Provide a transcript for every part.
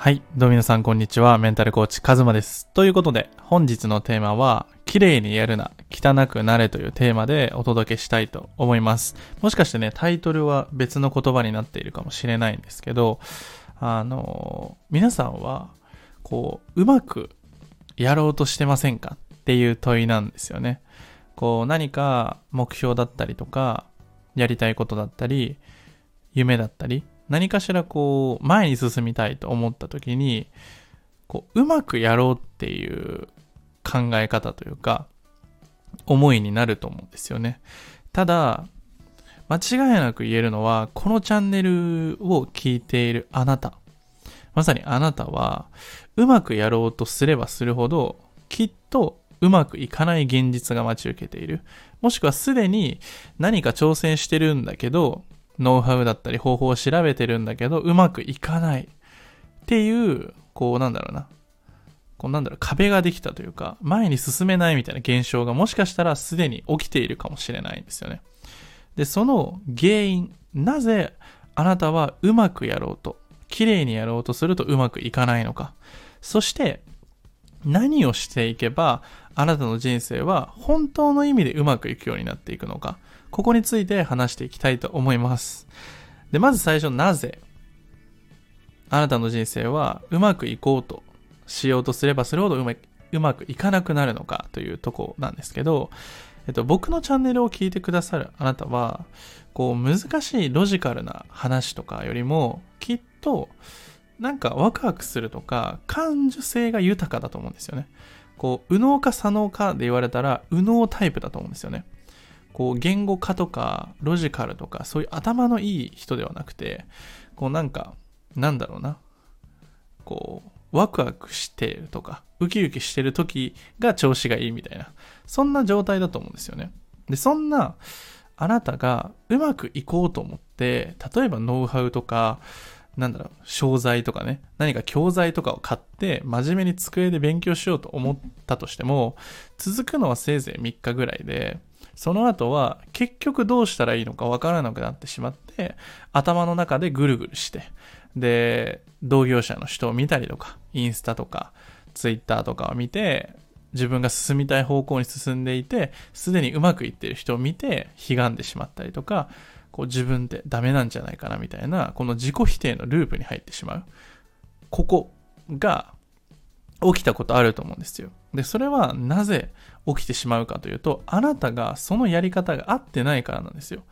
はい。どうも皆さん、こんにちは。メンタルコーチ、カズマです。ということで、本日のテーマは、綺麗にやるな、汚くなれというテーマでお届けしたいと思います。もしかしてね、タイトルは別の言葉になっているかもしれないんですけど、あの、皆さんは、こう、うまくやろうとしてませんかっていう問いなんですよね。こう、何か目標だったりとか、やりたいことだったり、夢だったり、何かしらこう、前に進みたいと思った時に、こう、うまくやろうっていう考え方というか、思いになると思うんですよね。ただ、間違いなく言えるのは、このチャンネルを聞いているあなた。まさにあなたは、うまくやろうとすればするほど、きっとうまくいかない現実が待ち受けている。もしくはすでに何か挑戦してるんだけど、ノウハウだったり方法を調べてるんだけど、うまくいかない。っていう、こうなんだろうな。こうなんだろう、壁ができたというか、前に進めないみたいな現象がもしかしたらすでに起きているかもしれないんですよね。で、その原因、なぜあなたはうまくやろうと、綺麗にやろうとするとうまくいかないのか。そして、何をしていけば、あなたの人生は本当の意味でうまくいくようになっていくのか。ここについて話していきたいと思います。で、まず最初、なぜあなたの人生はうまくいこうとしようとすればするほどうまうまくいかなくなるのかというとこなんですけど、えっと、僕のチャンネルを聞いてくださるあなたは、こう、難しいロジカルな話とかよりも、きっと、なんかワクワクするとか、感受性が豊かだと思うんですよね。こう、右脳か左脳かで言われたら、右脳タイプだと思うんですよね。こう、言語化とか、ロジカルとか、そういう頭のいい人ではなくて、こう、なんか、なんだろうな。こう、ワクワクしてるとか、ウキウキしてる時が調子がいいみたいな、そんな状態だと思うんですよね。で、そんな、あなたがうまくいこうと思って、例えばノウハウとか、なんだろう、商材とかね、何か教材とかを買って、真面目に机で勉強しようと思ったとしても、続くのはせいぜい3日ぐらいで、その後は結局どうしたらいいのかわからなくなってしまって、頭の中でぐるぐるして、で、同業者の人を見たりとか、インスタとか、ツイッターとかを見て、自分が進みたい方向に進んでいて、すでにうまくいってる人を見て、悲願でしまったりとか、こう自分ってダメなんじゃないかなみたいな、この自己否定のループに入ってしまう。ここが起きたことあると思うんですよ。で、それはなぜ起きてしまうかというと、あなたがそのやり方が合ってないからなんですよ。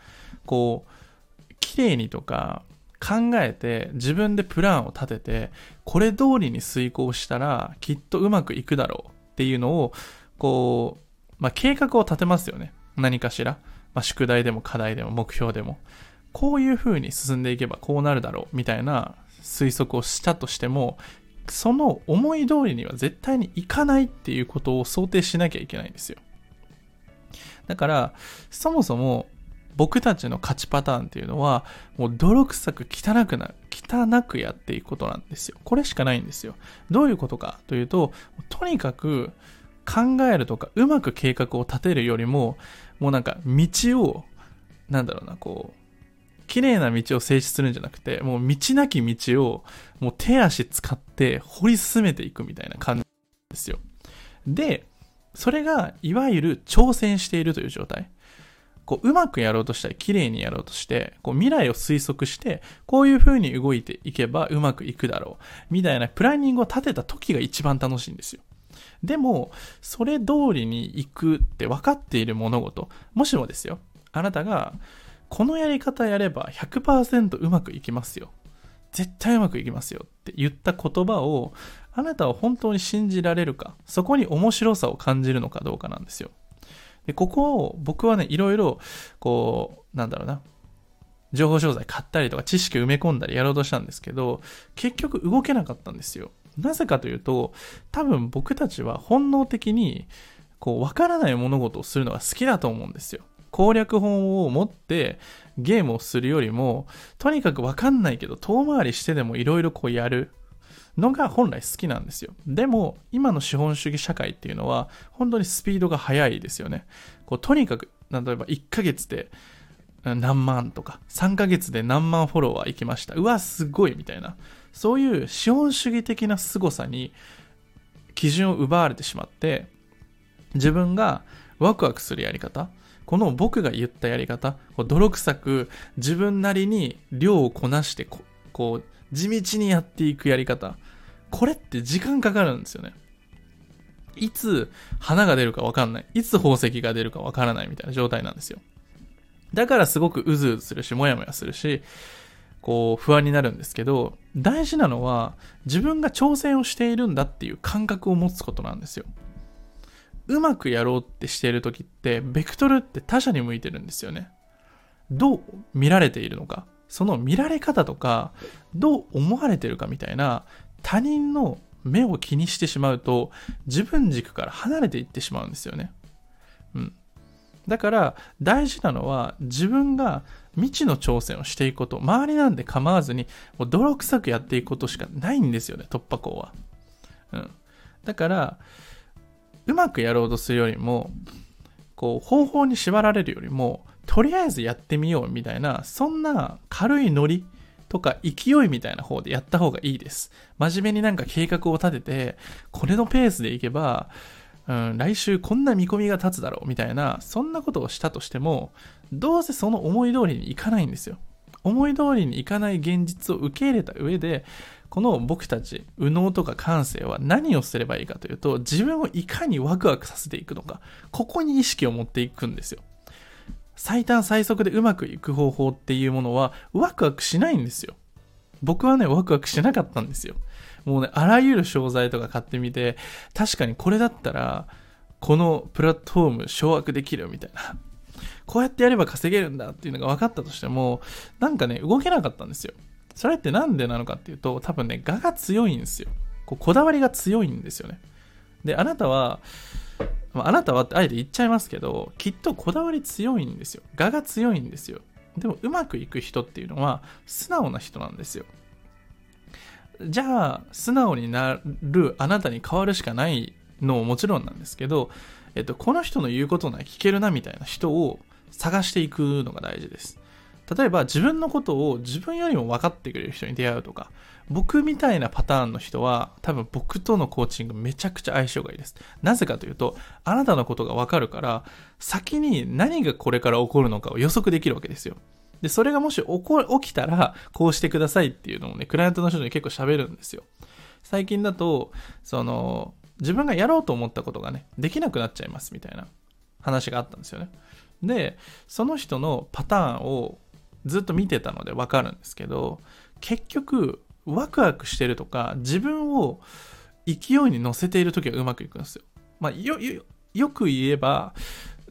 こう、綺麗にとか考えて自分でプランを立てて、これ通りに遂行したらきっとうまくいくだろうっていうのを、こう、まあ、計画を立てますよね。何かしら。まあ、宿題でも課題でも目標でも。こういう風に進んでいけばこうなるだろうみたいな推測をしたとしても、その思い通りには絶対にいかないっていうことを想定しなきゃいけないんですよ。だから、そもそも僕たちの勝ちパターンっていうのは、もう泥臭く汚くな、汚くやっていくことなんですよ。これしかないんですよ。どういうことかというと、とにかく考えるとか、うまく計画を立てるよりも、もうなんか道を、なんだろうな、こう、綺麗な道を静止するんじゃなくて、もう道なき道を、もう手足使って掘り進めていくみたいな感じですよ。で、それが、いわゆる挑戦しているという状態。こう、うまくやろうとしたり、綺麗にやろうとして、こう、未来を推測して、こういう風に動いていけばうまくいくだろう。みたいなプランニングを立てた時が一番楽しいんですよ。でも、それ通りに行くって分かっている物事、もしもですよ、あなたが、このやり方やれば100%うまくいきますよ。絶対うまくいきますよって言った言葉を、あなたは本当に信じられるか、そこに面白さを感じるのかどうかなんですよ。で、ここを僕はね、いろいろ、こう、なんだろうな、情報商材買ったりとか知識埋め込んだりやろうとしたんですけど、結局動けなかったんですよ。なぜかというと、多分僕たちは本能的に、こう、わからない物事をするのが好きだと思うんですよ。攻略本を持ってゲームをするよりも、とにかくわかんないけど、遠回りしてでもいろいろこうやるのが本来好きなんですよ。でも、今の資本主義社会っていうのは、本当にスピードが速いですよね。こうとにかく、例えば1ヶ月で何万とか、3ヶ月で何万フォロワー行きました。うわ、すごいみたいな。そういう資本主義的な凄さに基準を奪われてしまって自分がワクワクするやり方この僕が言ったやり方泥臭く自分なりに量をこなしてここう地道にやっていくやり方。これって時間かかるんですよね。いつ花が出るかわかんない。いつ宝石が出るかわからないみたいな状態なんですよ。だからすごくうずうずするしもやもやするしこう不安になるんですけど大事なのは自分が挑戦をしているんだっていう感覚を持つことなんですよ。うまくやろうってしている時ってベクトルって他者に向いてるんですよね。どう見られているのか。その見られ方とかどう思われてるかみたいな他人の目を気にしてしまうと自分軸から離れていってしまうんですよね。うん。だから大事なのは自分が未知の挑戦をしていくこと、周りなんで構わずに、もう泥臭くやっていくことしかないんですよね、突破口は。うん。だから、うまくやろうとするよりも、こう、方法に縛られるよりも、とりあえずやってみようみたいな、そんな軽いノリとか勢いみたいな方でやった方がいいです。真面目になんか計画を立てて、これのペースでいけば、うん、来週こんな見込みが立つだろうみたいな、そんなことをしたとしても、どうせその思い通りにいかないんですよ。思い通りにいかない現実を受け入れた上で、この僕たち、右脳とか感性は何をすればいいかというと、自分をいかにワクワクさせていくのか、ここに意識を持っていくんですよ。最短最速でうまくいく方法っていうものは、ワクワクしないんですよ。僕はね、ワクワクしなかったんですよ。もうね、あらゆる商材とか買ってみて、確かにこれだったら、このプラットフォーム掌握できるみたいな。こうやってやれば稼げるんだっていうのが分かったとしても、なんかね、動けなかったんですよ。それってなんでなのかっていうと、多分ね、我が強いんですよ。こうこだわりが強いんですよね。で、あなたは、あなたはってあえて言っちゃいますけど、きっとこだわり強いんですよ。我が強いんですよ。でもうまくいく人っていうのは素直な人なんですよ。じゃあ、素直になるあなたに変わるしかないのももちろんなんですけど、えっと、この人の言うことなら聞けるなみたいな人を探していくのが大事です。例えば自分のことを自分よりも分かってくれる人に出会うとか、僕みたいなパターンの人は多分僕とのコーチングめちゃくちゃ相性がいいです。なぜかというと、あなたのことが分かるから、先に何がこれから起こるのかを予測できるわけですよ。で、それがもし起こ起きたら、こうしてくださいっていうのをね、クライアントの人に結構喋るんですよ。最近だと、その、自分がやろうと思ったことがね、できなくなっちゃいますみたいな話があったんですよね。で、その人のパターンをずっと見てたのでわかるんですけど、結局、ワクワクしてるとか、自分を勢いに乗せている時はうまくいくんですよ。まあ、よ、よ、よく言えば、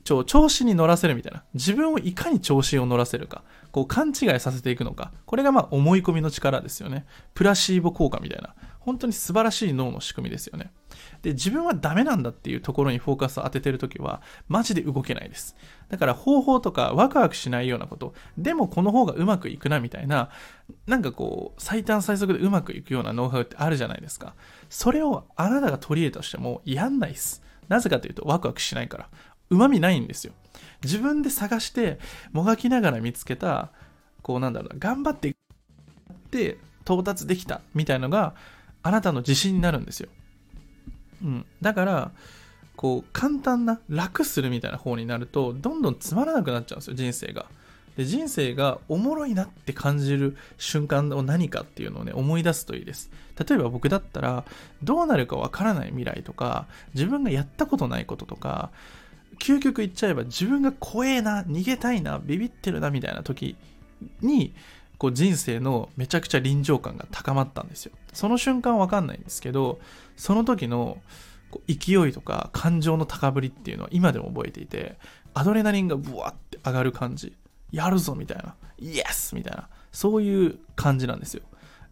ちょ調子に乗らせるみたいな。自分をいかに調子を乗らせるか。こう勘違いさせていくのか。これがまあ思い込みの力ですよね。プラシーボ効果みたいな。本当に素晴らしい脳の仕組みですよね。で、自分はダメなんだっていうところにフォーカスを当ててるときは、マジで動けないです。だから方法とかワクワクしないようなこと、でもこの方がうまくいくなみたいな、なんかこう、最短最速でうまくいくようなノウハウってあるじゃないですか。それをあなたが取り入れたとしてもやんないっす。なぜかというとワクワクしないから。旨味ないんですよ。自分で探して、もがきながら見つけた、こうなんだろうな、頑張ってって到達できたみたいのがあなたの自信になるんですよ。うん。だから、こう簡単な楽するみたいな方になるとどんどんつまらなくなっちゃうんですよ人生がで人生がおもろいなって感じる瞬間を何かっていうのをね思い出すといいです例えば僕だったらどうなるかわからない未来とか自分がやったことないこととか究極言っちゃえば自分が怖えな、逃げたいな、ビビってるなみたいな時に、こう人生のめちゃくちゃ臨場感が高まったんですよ。その瞬間わかんないんですけど、その時の勢いとか感情の高ぶりっていうのは今でも覚えていて、アドレナリンがブワって上がる感じ。やるぞみたいな。イエスみたいな。そういう感じなんですよ。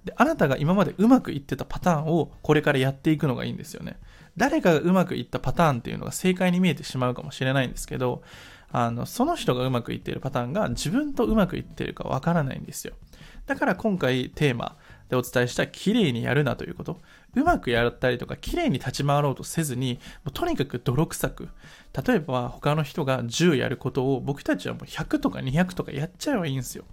で、あなたが今までうまくいってたパターンをこれからやっていくのがいいんですよね。誰かがうまくいったパターンっていうのが正解に見えてしまうかもしれないんですけど、あの、その人がうまくいっているパターンが自分とうまくいっているかわからないんですよ。だから今回テーマでお伝えした綺麗にやるなということ。うまくやったりとか綺麗に立ち回ろうとせずに、もうとにかく泥臭く。例えば他の人が10やることを僕たちはもう100とか200とかやっちゃえばいいんですよ。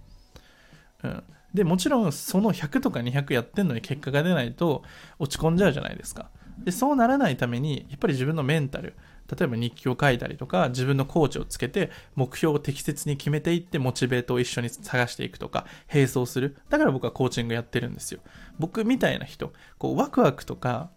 うん。で、もちろんその100とか200やってんのに結果が出ないと落ち込んじゃうじゃないですか。で、そうならないために、やっぱり自分のメンタル、例えば日記を書いたりとか、自分のコーチをつけて、目標を適切に決めていって、モチベートを一緒に探していくとか、並走する。だから僕はコーチングやってるんですよ。僕みたいな人、こう、ワクワクとか、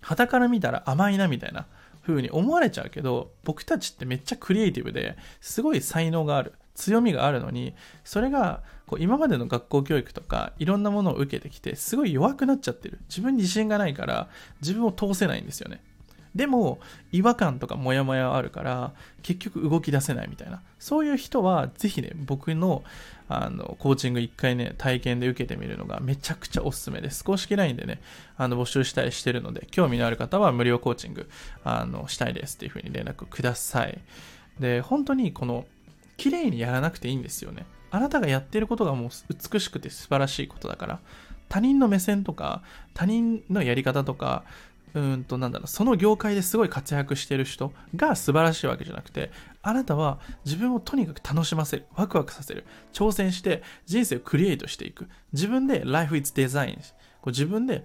旗から見たら甘いなみたいな風に思われちゃうけど、僕たちってめっちゃクリエイティブで、すごい才能がある。強みがあるのに、それがこう今までの学校教育とかいろんなものを受けてきて、すごい弱くなっちゃってる。自分に自信がないから、自分を通せないんですよね。でも違和感とかモヤモヤあるから結局動き出せないみたいな。そういう人はぜひね僕のあのコーチング1回ね体験で受けてみるのがめちゃくちゃおすすめです。公式 LINE でねあの募集したりしてるので興味のある方は無料コーチングあのしたいですっていう風に連絡ください。で本当にこの綺麗にやらなくていいんですよね。あなたがやってることがもう美しくて素晴らしいことだから他人の目線とか他人のやり方とかうんとなんだろうその業界ですごい活躍してる人が素晴らしいわけじゃなくてあなたは自分をとにかく楽しませるワクワクさせる挑戦して人生をクリエイトしていく。自分で Life is Design こう自分で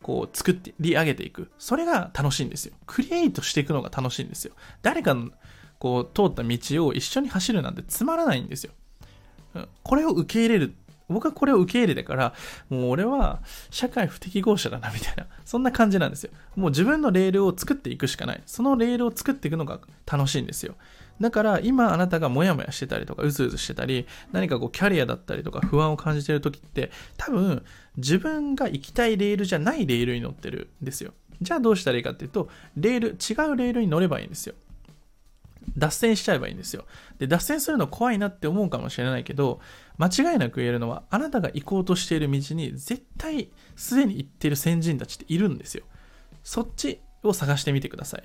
こう作り上げていく。それが楽しいんですよ。クリエイトしていくのが楽しいんですよ。誰かのこう通った道を一緒に走るなんてつまらないんですよ。これを受け入れる僕はこれを受け入れてから、もう俺は社会不適合者だなみたいな、そんな感じなんですよ。もう自分のレールを作っていくしかない。そのレールを作っていくのが楽しいんですよ。だから今あなたがモヤモヤしてたりとかうずうずしてたり何かこうキャリアだったりとか不安を感じてる時って多分自分が行きたいレールじゃないレールに乗ってるんですよ。じゃあどうしたらいいかっていうとレール違うレールに乗ればいいんですよ。脱線しちゃえばいいんですよ。で、脱線するの怖いなって思うかもしれないけど、間違いなく言えるのは、あなたが行こうとしている道に絶対すでに行ってる先人たちっているんですよ。そっちを探してみてください。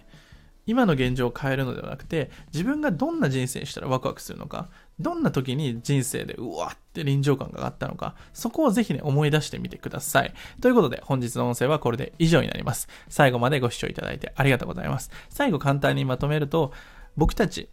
今の現状を変えるのではなくて、自分がどんな人生にしたらワクワクするのか、どんな時に人生でうわって臨場感が上がったのか、そこをぜひね、思い出してみてください。ということで、本日の音声はこれで以上になります。最後までご視聴いただいてありがとうございます。最後簡単にまとめると、僕たち、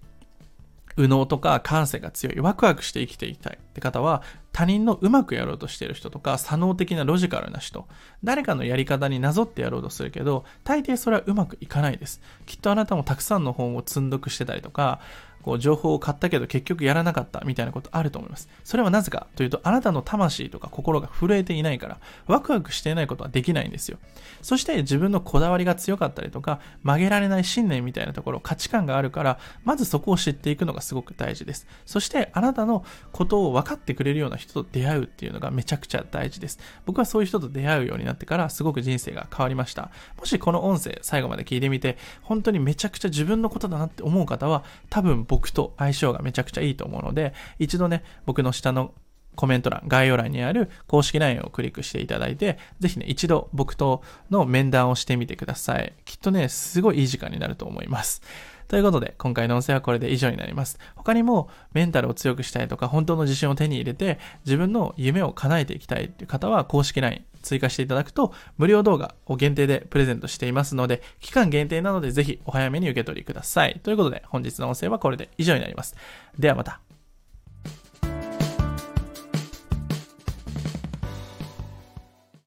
右脳とか感性が強い、ワクワクして生きていきたいって方は、他人のうまくやろうとしている人とか、左脳的なロジカルな人、誰かのやり方になぞってやろうとするけど、大抵それはうまくいかないです。きっとあなたもたくさんの本を積んどくしてたりとか、こう情報を買ったけど結局やらなかったみたいなことあると思います。それはなぜかというと、あなたの魂とか心が震えていないから、ワクワクしていないことはできないんですよ。そして自分のこだわりが強かったりとか、曲げられない信念みたいなところ、価値観があるから、まずそこを知っていくのがすごく大事です。そしてあなたのことを分かってくれるような人と出会うっていうのがめちゃくちゃ大事です。僕はそういう人と出会うようになってから、すごく人生が変わりました。もしこの音声最後まで聞いてみて、本当にめちゃくちゃ自分のことだなって思う方は、多分僕僕と相性がめちゃくちゃいいと思うので、一度ね、僕の下のコメント欄、概要欄にある公式 LINE をクリックしていただいて、ぜひね、一度僕との面談をしてみてください。きっとね、すごいいい時間になると思います。ということで、今回の音声はこれで以上になります。他にも、メンタルを強くしたいとか、本当の自信を手に入れて、自分の夢を叶えていきたいっていう方は、公式 LINE 追加していただくと、無料動画を限定でプレゼントしていますので、期間限定なので、ぜひお早めに受け取りください。ということで、本日の音声はこれで以上になります。ではまた。